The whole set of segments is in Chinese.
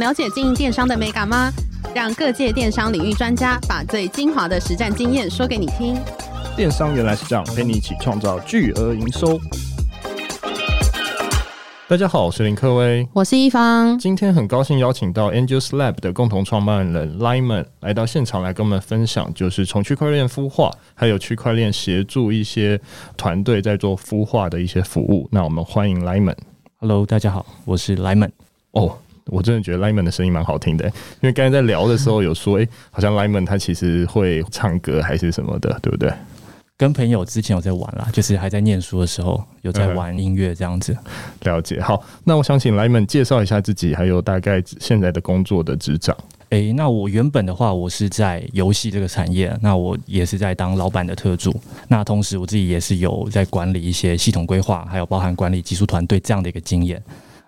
了解经营电商的美感吗？让各界电商领域专家把最精华的实战经验说给你听。电商原来是这样，陪你一起创造巨额营收。大家好，我是林克威，我是一方。今天很高兴邀请到 Angels Lab 的共同创办人 Lyman 来到现场来跟我们分享，就是从区块链孵化，还有区块链协助一些团队在做孵化的一些服务。那我们欢迎 Lyman。Hello，大家好，我是 Lyman。哦，我真的觉得 Lyman 的声音蛮好听的，因为刚才在聊的时候有说，哎、欸，好像 Lyman 他其实会唱歌还是什么的，对不对？跟朋友之前有在玩啦，就是还在念书的时候有在玩音乐这样子。嗯。了解，好，那我想请 Lyman 介绍一下自己，还有大概现在的工作的职掌。诶、欸，那我原本的话，我是在游戏这个产业，那我也是在当老板的特助。那同时我自己也是有在管理一些系统规划，还有包含管理技术团队这样的一个经验。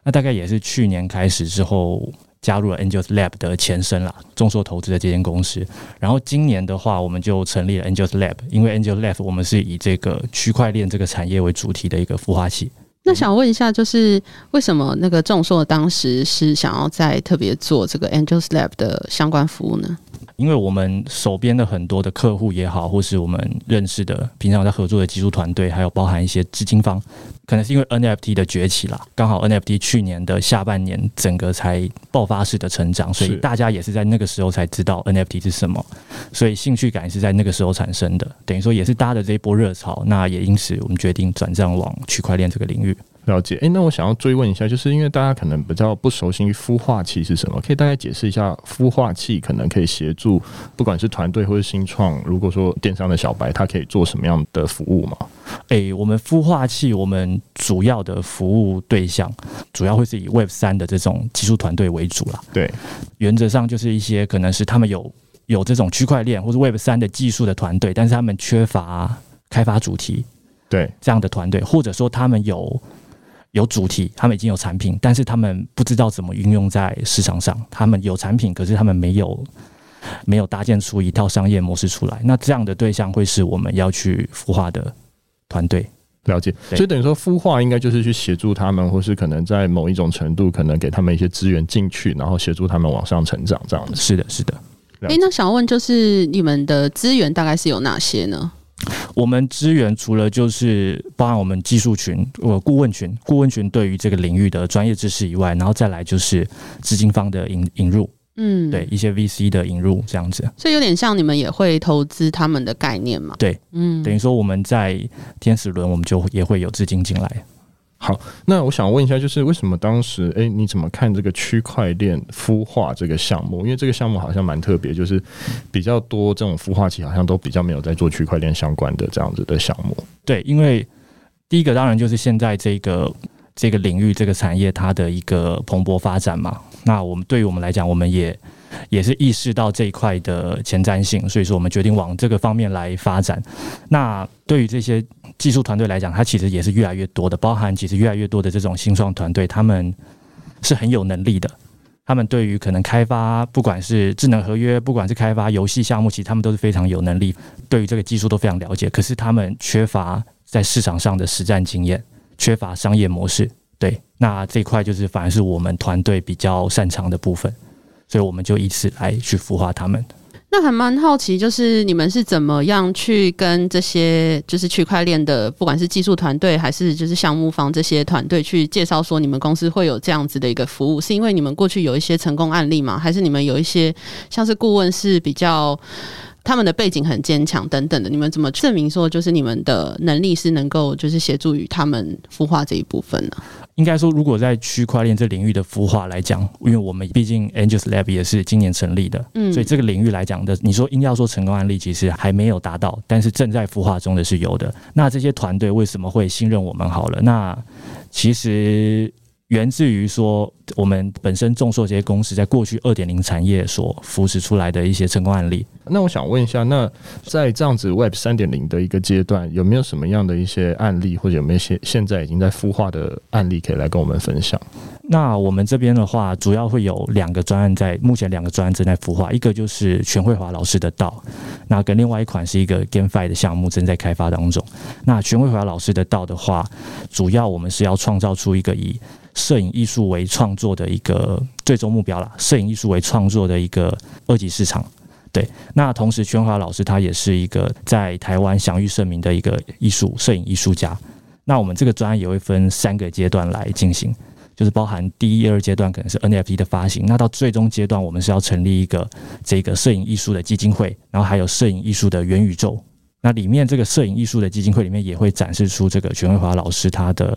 那大概也是去年开始之后。加入了 Angels Lab 的前身啦，众硕投资的这间公司。然后今年的话，我们就成立了 Angels Lab，因为 Angels Lab 我们是以这个区块链这个产业为主题的一个孵化器。那想问一下，就是为什么那个众硕当时是想要在特别做这个 Angels Lab 的相关服务呢？因为我们手边的很多的客户也好，或是我们认识的平常在合作的技术团队，还有包含一些资金方，可能是因为 NFT 的崛起啦，刚好 NFT 去年的下半年整个才爆发式的成长，所以大家也是在那个时候才知道 NFT 是什么，所以兴趣感是在那个时候产生的，等于说也是搭的这一波热潮，那也因此我们决定转战往区块链这个领域。了解，诶、欸，那我想要追问一下，就是因为大家可能比较不熟悉孵化器是什么，可以大概解释一下孵化器可能可以协助，不管是团队或是新创，如果说电商的小白，他可以做什么样的服务吗？诶、欸，我们孵化器，我们主要的服务对象，主要会是以 Web 三的这种技术团队为主啦。对，原则上就是一些可能是他们有有这种区块链或者 Web 三的技术的团队，但是他们缺乏开发主题，对这样的团队，或者说他们有。有主题，他们已经有产品，但是他们不知道怎么运用在市场上。他们有产品，可是他们没有没有搭建出一套商业模式出来。那这样的对象会是我们要去孵化的团队。了解，所以等于说孵化应该就是去协助他们，或是可能在某一种程度，可能给他们一些资源进去，然后协助他们往上成长。这样子。是的，是的。诶、欸，那想问就是你们的资源大概是有哪些呢？我们资源除了就是包含我们技术群、呃顾问群、顾问群对于这个领域的专业知识以外，然后再来就是资金方的引引入，嗯，对一些 VC 的引入这样子，所以有点像你们也会投资他们的概念嘛？对，嗯，等于说我们在天使轮，我们就也会有资金进来。好，那我想问一下，就是为什么当时，诶、你怎么看这个区块链孵化这个项目？因为这个项目好像蛮特别，就是比较多这种孵化器好像都比较没有在做区块链相关的这样子的项目。对，因为第一个当然就是现在这个这个领域这个产业它的一个蓬勃发展嘛。那我们对于我们来讲，我们也也是意识到这一块的前瞻性，所以说我们决定往这个方面来发展。那对于这些。技术团队来讲，它其实也是越来越多的，包含其实越来越多的这种新创团队，他们是很有能力的。他们对于可能开发，不管是智能合约，不管是开发游戏项目，其实他们都是非常有能力，对于这个技术都非常了解。可是他们缺乏在市场上的实战经验，缺乏商业模式。对，那这块就是反而是我们团队比较擅长的部分，所以我们就以此来去孵化他们。那还蛮好奇，就是你们是怎么样去跟这些就是区块链的，不管是技术团队还是就是项目方这些团队去介绍说你们公司会有这样子的一个服务，是因为你们过去有一些成功案例吗？还是你们有一些像是顾问是比较他们的背景很坚强等等的？你们怎么证明说就是你们的能力是能够就是协助于他们孵化这一部分呢？应该说，如果在区块链这领域的孵化来讲，因为我们毕竟 Angels Lab 也是今年成立的，嗯，所以这个领域来讲的，你说硬要说成功案例，其实还没有达到，但是正在孵化中的是有的。那这些团队为什么会信任我们？好了，那其实。源自于说，我们本身众硕这些公司在过去二点零产业所扶持出来的一些成功案例。那我想问一下，那在这样子 Web 三点零的一个阶段，有没有什么样的一些案例，或者有没有一些现在已经在孵化的案例，可以来跟我们分享？那我们这边的话，主要会有两个专案在，目前两个专案正在孵化，一个就是全慧华老师的道，那跟另外一款是一个 GameFi 的项目正在开发当中。那全慧华老师的道的话，主要我们是要创造出一个以摄影艺术为创作的一个最终目标啦，摄影艺术为创作的一个二级市场。对，那同时，全华老师他也是一个在台湾享誉盛名的一个艺术摄影艺术家。那我们这个专案也会分三个阶段来进行，就是包含第一、二阶段可能是 NFT 的发行，那到最终阶段，我们是要成立一个这个摄影艺术的基金会，然后还有摄影艺术的元宇宙。那里面这个摄影艺术的基金会里面也会展示出这个全慧华老师他的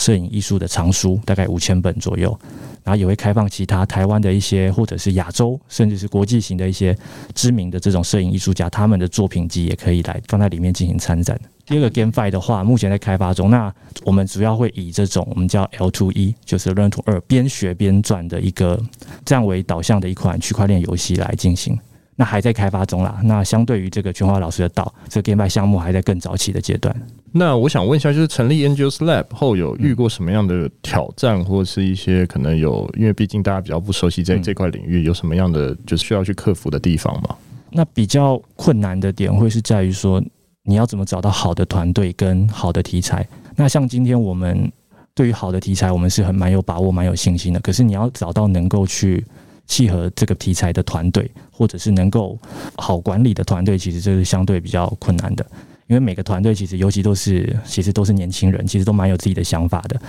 摄影艺术的藏书，大概五千本左右。然后也会开放其他台湾的一些，或者是亚洲，甚至是国际型的一些知名的这种摄影艺术家，他们的作品集也可以来放在里面进行参展。第二个 GameFi 的话，目前在开发中。那我们主要会以这种我们叫 L to E，就是 Learn to Earn 边学边赚的一个这样为导向的一款区块链游戏来进行。那还在开发中啦。那相对于这个全华老师的岛，这个 GameFi 项目还在更早期的阶段。那我想问一下，就是成立 Angels Lab 后，有遇过什么样的挑战，或者是一些可能有，因为毕竟大家比较不熟悉在这块领域，有什么样的就是需要去克服的地方吗？那比较困难的点会是在于说，你要怎么找到好的团队跟好的题材。那像今天我们对于好的题材，我们是很蛮有把握、蛮有信心的。可是你要找到能够去。契合这个题材的团队，或者是能够好管理的团队，其实这是相对比较困难的。因为每个团队其实，尤其都是其实都是年轻人，其实都蛮有自己的想法的。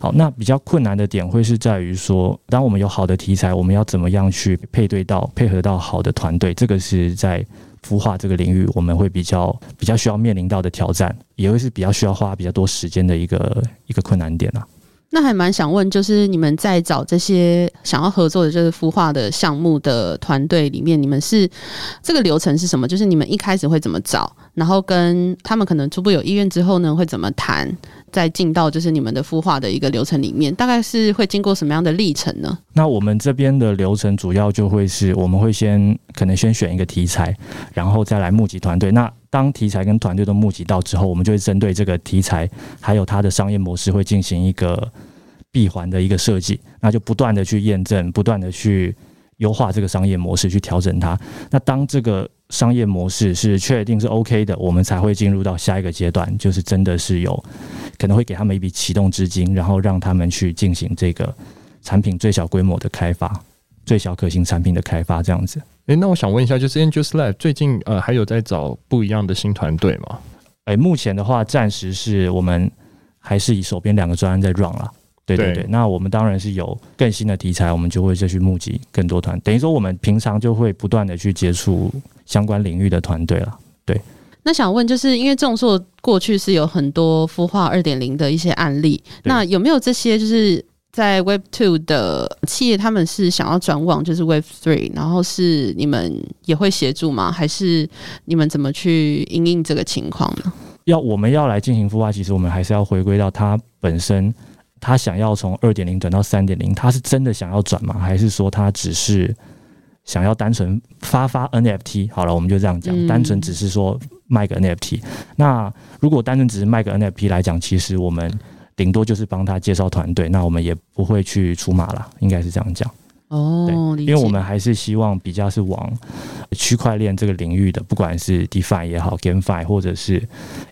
好，那比较困难的点会是在于说，当我们有好的题材，我们要怎么样去配对到、配合到好的团队？这个是在孵化这个领域，我们会比较比较需要面临到的挑战，也会是比较需要花比较多时间的一个一个困难点啊。那还蛮想问，就是你们在找这些想要合作的，就是孵化的项目的团队里面，你们是这个流程是什么？就是你们一开始会怎么找，然后跟他们可能初步有意愿之后呢，会怎么谈，再进到就是你们的孵化的一个流程里面，大概是会经过什么样的历程呢？那我们这边的流程主要就会是，我们会先可能先选一个题材，然后再来募集团队。那当题材跟团队都募集到之后，我们就会针对这个题材还有它的商业模式，会进行一个闭环的一个设计，那就不断的去验证，不断的去优化这个商业模式，去调整它。那当这个商业模式是确定是 OK 的，我们才会进入到下一个阶段，就是真的是有可能会给他们一笔启动资金，然后让他们去进行这个产品最小规模的开发，最小可行产品的开发，这样子。诶、欸，那我想问一下，就是 Angels Lab 最近呃还有在找不一样的新团队吗？诶、欸，目前的话，暂时是我们还是以手边两个专案在 run 啦。对对对，对，那我们当然是有更新的题材，我们就会再去募集更多团。等于说，我们平常就会不断的去接触相关领域的团队了。对，那想问，就是因为众硕过去是有很多孵化二点零的一些案例，那有没有这些就是？在 Web Two 的企业，他们是想要转往就是 Web Three，然后是你们也会协助吗？还是你们怎么去应应这个情况呢？要我们要来进行孵化，其实我们还是要回归到它本身，它想要从二点零转到三点零，他是真的想要转吗？还是说它只是想要单纯发发 NFT？好了，我们就这样讲，嗯、单纯只是说卖个 NFT。那如果单纯只是卖个 NFT 来讲，其实我们。顶多就是帮他介绍团队，那我们也不会去出马了，应该是这样讲。哦，对，因为我们还是希望比较是往区块链这个领域的，不管是 DeFi 也好，GameFi 或者是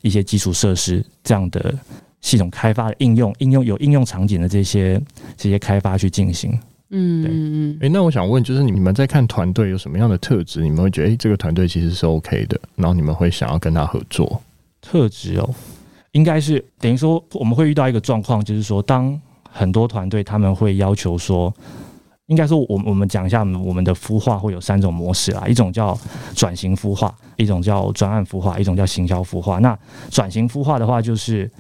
一些基础设施这样的系统开发的应用，应用有应用场景的这些这些开发去进行。嗯嗯嗯。诶，那我想问，就是你们在看团队有什么样的特质？你们会觉得，诶，这个团队其实是 OK 的，然后你们会想要跟他合作？特质哦。应该是等于说，我们会遇到一个状况，就是说，当很多团队他们会要求说，应该说，我我们讲一下我们的孵化会有三种模式啊，一种叫转型孵化，一种叫专案孵化，一种叫行销孵化。那转型孵化的话，就是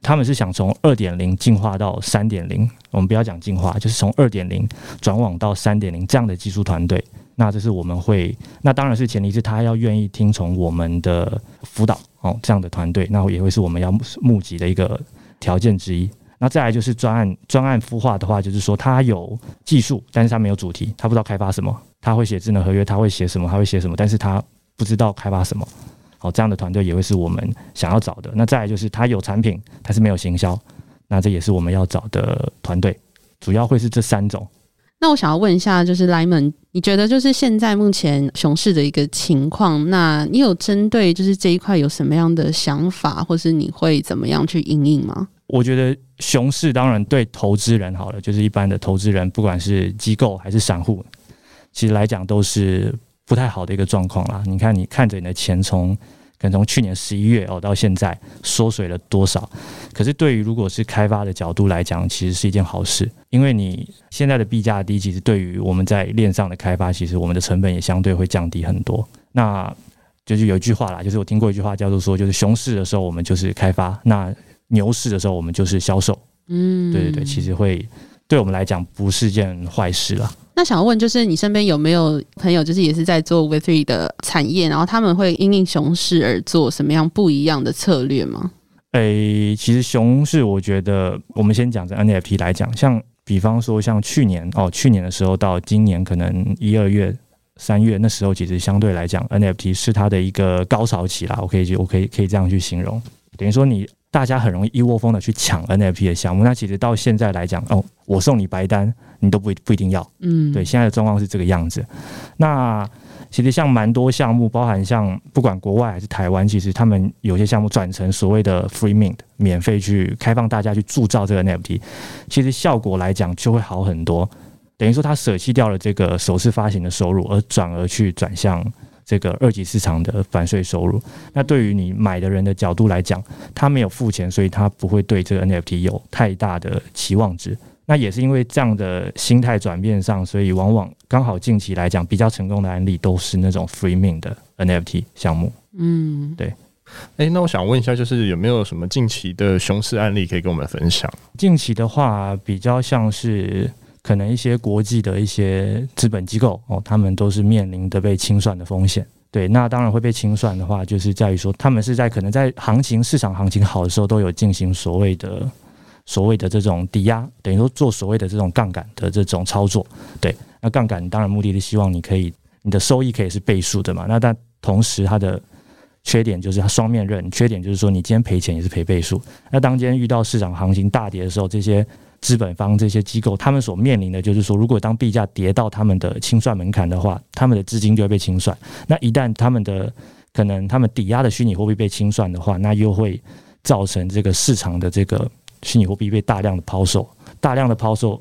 他们是想从二点零进化到三点零，我们不要讲进化，就是从二点零转网到三点零这样的技术团队。那这是我们会，那当然是前提是他要愿意听从我们的辅导哦，这样的团队，那也会是我们要募集的一个条件之一。那再来就是专案专案孵化的话，就是说他有技术，但是他没有主题，他不知道开发什么，他会写智能合约，他会写什么，他会写什么，但是他不知道开发什么。好，这样的团队也会是我们想要找的。那再来就是他有产品，但是没有行销，那这也是我们要找的团队，主要会是这三种。那我想要问一下，就是 Lyman，你觉得就是现在目前熊市的一个情况，那你有针对就是这一块有什么样的想法，或是你会怎么样去应应吗？我觉得熊市当然对投资人好了，就是一般的投资人，不管是机构还是散户，其实来讲都是不太好的一个状况啦。你看，你看着你的钱从能从去年十一月哦到现在缩水了多少？可是对于如果是开发的角度来讲，其实是一件好事，因为你现在的币价低，其实对于我们在链上的开发，其实我们的成本也相对会降低很多。那就是有一句话啦，就是我听过一句话叫做说，就是熊市的时候我们就是开发，那牛市的时候，我们就是销售，嗯，对对对，其实会对我们来讲不是件坏事啦。那想问，就是你身边有没有朋友，就是也是在做 Web3 的产业，然后他们会因应熊市而做什么样不一样的策略吗？诶、其实熊市，我觉得我们先讲着 NFT 来讲，像比方说像去年哦，去年的时候到今年可能一二月、三月那时候，其实相对来讲 NFT 是它的一个高潮期啦。我可以就我可以可以这样去形容，等于说你。大家很容易一窝蜂的去抢 NFT 的项目，那其实到现在来讲，哦，我送你白单，你都不不一定要，嗯，对，现在的状况是这个样子。那其实像蛮多项目，包含像不管国外还是台湾，其实他们有些项目转成所谓的 free mint，免费去开放大家去铸造这个 NFT，其实效果来讲就会好很多。等于说他舍弃掉了这个首次发行的收入，而转而去转向。这个二级市场的反税收入，那对于你买的人的角度来讲，他没有付钱，所以他不会对这个 NFT 有太大的期望值。那也是因为这样的心态转变上，所以往往刚好近期来讲比较成功的案例都是那种 free mint 的 NFT 项目。嗯，对。诶，那我想问一下，就是有没有什么近期的熊市案例可以跟我们分享？近期的话，比较像是。可能一些国际的一些资本机构哦，他们都是面临的被清算的风险。对，那当然会被清算的话，就是在于说，他们是在可能在行情市场行情好的时候，都有进行所谓的所谓的这种抵押，等于说做所谓的这种杠杆的这种操作。对，那杠杆当然目的是希望你可以你的收益可以是倍数的嘛。那但同时它的缺点就是它双面刃，缺点就是说你今天赔钱也是赔倍数。那当今天遇到市场行情大跌的时候，这些。资本方这些机构，他们所面临的就是说，如果当币价跌到他们的清算门槛的话，他们的资金就会被清算。那一旦他们的可能他们抵押的虚拟货币被清算的话，那又会造成这个市场的这个虚拟货币被大量的抛售，大量的抛售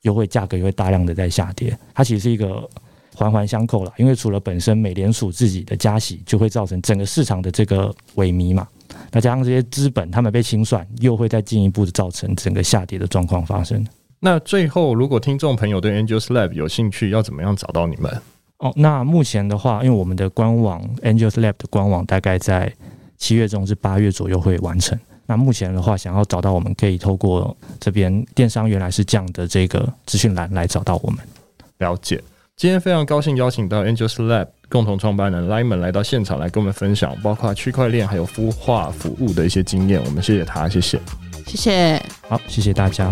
又会价格又会大量的在下跌。它其实是一个环环相扣了，因为除了本身美联储自己的加息，就会造成整个市场的这个萎靡嘛。那加上这些资本，他们被清算，又会再进一步的造成整个下跌的状况发生。那最后，如果听众朋友对 Angels Lab 有兴趣，要怎么样找到你们？哦，那目前的话，因为我们的官网 Angels Lab 的官网大概在七月中至八月左右会完成。那目前的话，想要找到我们，可以透过这边电商原来是这样的这个资讯栏来找到我们。了解。今天非常高兴邀请到 Angels Lab 共同创办人 Lyman 来到现场来跟我们分享，包括区块链还有孵化服务的一些经验。我们谢谢他，谢谢，谢谢，好，谢谢大家。